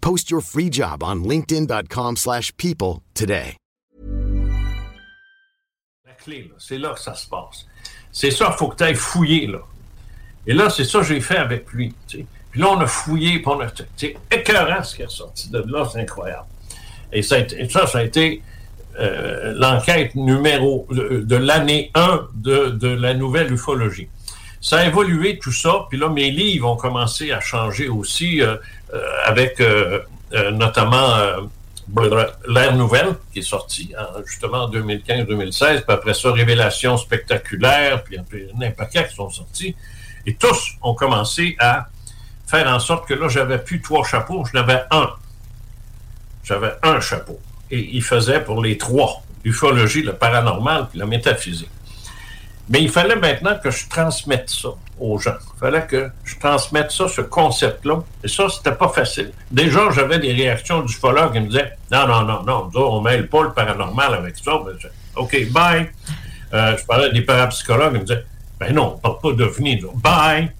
Post your free job on linkedin.com/people slash people today. La clé, c'est là que ça se passe. C'est ça, il faut que tu ailles fouiller, là. Et là, c'est ça que j'ai fait avec lui. tu sais. Puis là, on a fouillé, puis on a. C'est écœurant ce qui est sorti de là, c'est incroyable. Et ça, et ça, ça a été euh, l'enquête numéro de, de l'année 1 de, de la nouvelle ufologie. Ça a évolué tout ça, puis là, mes livres ont commencé à changer aussi, euh, euh, avec euh, euh, notamment euh, L'ère nouvelle, qui est sorti en- justement en 2015-2016, puis après ça, Révélation spectaculaire, puis un paquet qui sont sortis. Et tous ont commencé à faire en sorte que là, j'avais plus trois chapeaux, j'en avais un. J'avais un chapeau. Et il faisait pour les trois, l'ufologie, le paranormal, puis la métaphysique. Mais il fallait maintenant que je transmette ça aux gens. Il fallait que je transmette ça, ce concept-là. Et ça, c'était pas facile. Déjà, j'avais des réactions d'ufologues qui me disaient Non, non, non, non, nous on mêle pas le paranormal avec ça. Ben, OK, bye. Euh, je parlais des parapsychologues, ils me disaient Ben non, on parle pas nous. Bye.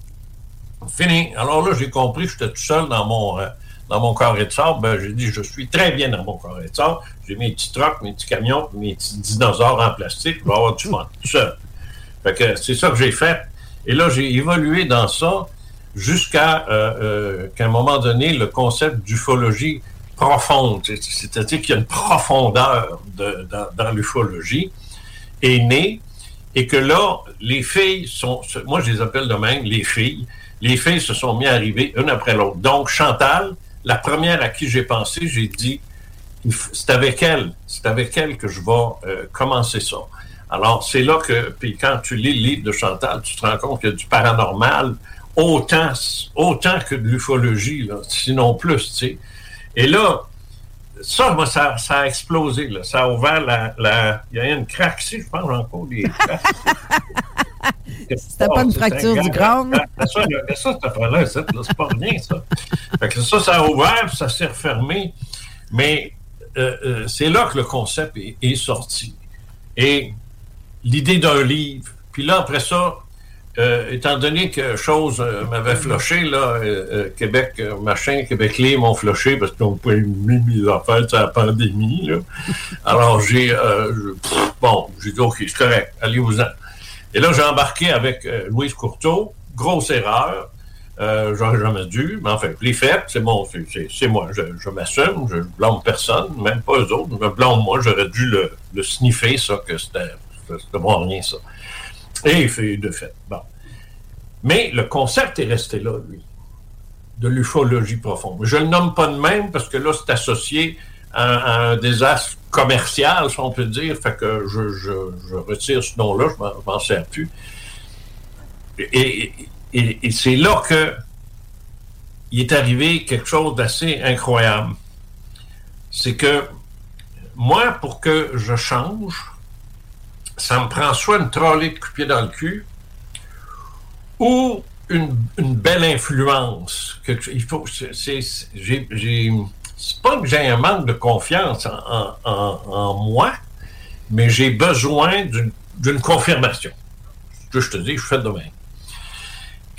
Fini. Alors là, j'ai compris que j'étais tout seul dans mon, euh, dans mon carré de sable. Ben, j'ai dit, je suis très bien dans mon carré de sable. J'ai mes petits trucks, mes petits camions, mes petits dinosaures en plastique. Je vais avoir du fun, tout seul. C'est ça que j'ai fait. Et là, j'ai évolué dans ça jusqu'à euh, euh, qu'à un moment donné, le concept d'ufologie profonde, c'est- c'est-à-dire qu'il y a une profondeur de- dans, l'ufologie, est né et que là, les filles sont, moi je les appelle de même, les filles, les filles se sont mis à arriver une après l'autre. Donc Chantal, la première à qui j'ai pensé, j'ai dit, c'est avec elle, c'est avec elle que je vais euh, commencer ça. Alors c'est là que, puis quand tu lis le livre de Chantal, tu te rends compte qu'il y a du paranormal autant, autant que de l'ufologie, sinon plus, tu sais. Et là, ça, moi, ça, ça a explosé. Là. Ça a ouvert la, la- Il y a une craque ici, je pense, encore des. C'était pas une fracture du crâne? Mais ça, mais ça, là, c'est pas rien, ça. Fait que ça, ça a ouvert, puis ça s'est refermé. Mais euh, euh, c'est là que le concept est, est sorti. Et l'idée d'un livre. Puis là, après ça, euh, étant donné que chose euh, m'avait floché, là, euh, euh, Québec, machin, Québec Libre m'ont floché parce n'ont pas mis mes affaires sur la pandémie. Là. Alors, j'ai, bon, j'ai dit, OK, c'est correct, allez-vous-en. Et là, j'ai embarqué avec Louise Courteau, grosse erreur. J'aurais jamais dû, mais enfin, je l'ai fait, c'est bon, c'est- moi, je, m'assume, je blâme personne, même pas eux autres, je me blâme moi, j'aurais dû le sniffer, ça, que c'était c'était bon rien, ça. Et il fait de fait. Bon. Mais le concept est resté là, lui, de l'ufologie profonde. Je le nomme pas de même parce que là, c'est associé à, un désastre commercial, si on peut dire, fait que je, retire ce nom-là, je je m'en sers plus. Et- et c'est là que il est arrivé quelque chose d'assez incroyable. C'est que moi, pour que je change, ça me prend soit une trolley de pied dans le cul ou une, une belle influence. Quelque- il faut, c'est, pas que j'ai un manque de confiance en, en- moi, mais j'ai besoin d'une, confirmation. Que je te dis, je fais de même.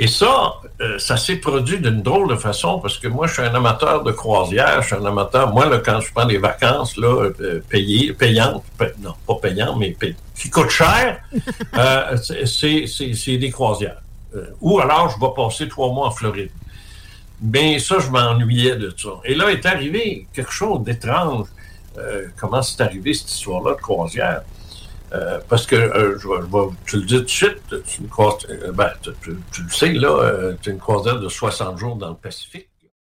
Et ça, euh, ça s'est produit d'une drôle de façon parce que moi, je suis un amateur de croisière, je suis un amateur. Moi, là, quand je prends des vacances là, euh, payées, payantes, pa- non, pas payantes, mais pay- qui coûtent cher, euh, c'est- des croisières. Euh, ou alors, je vais passer trois mois en Floride. Mais ça, je m'ennuyais de ça. Et là est arrivé quelque chose d'étrange. comment c'est arrivé cette histoire-là de croisière? Parce que, je, vais, tu le dis tout de suite, tu, ben, tu, le sais, là, tu une croisière de 60 jours dans le Pacifique.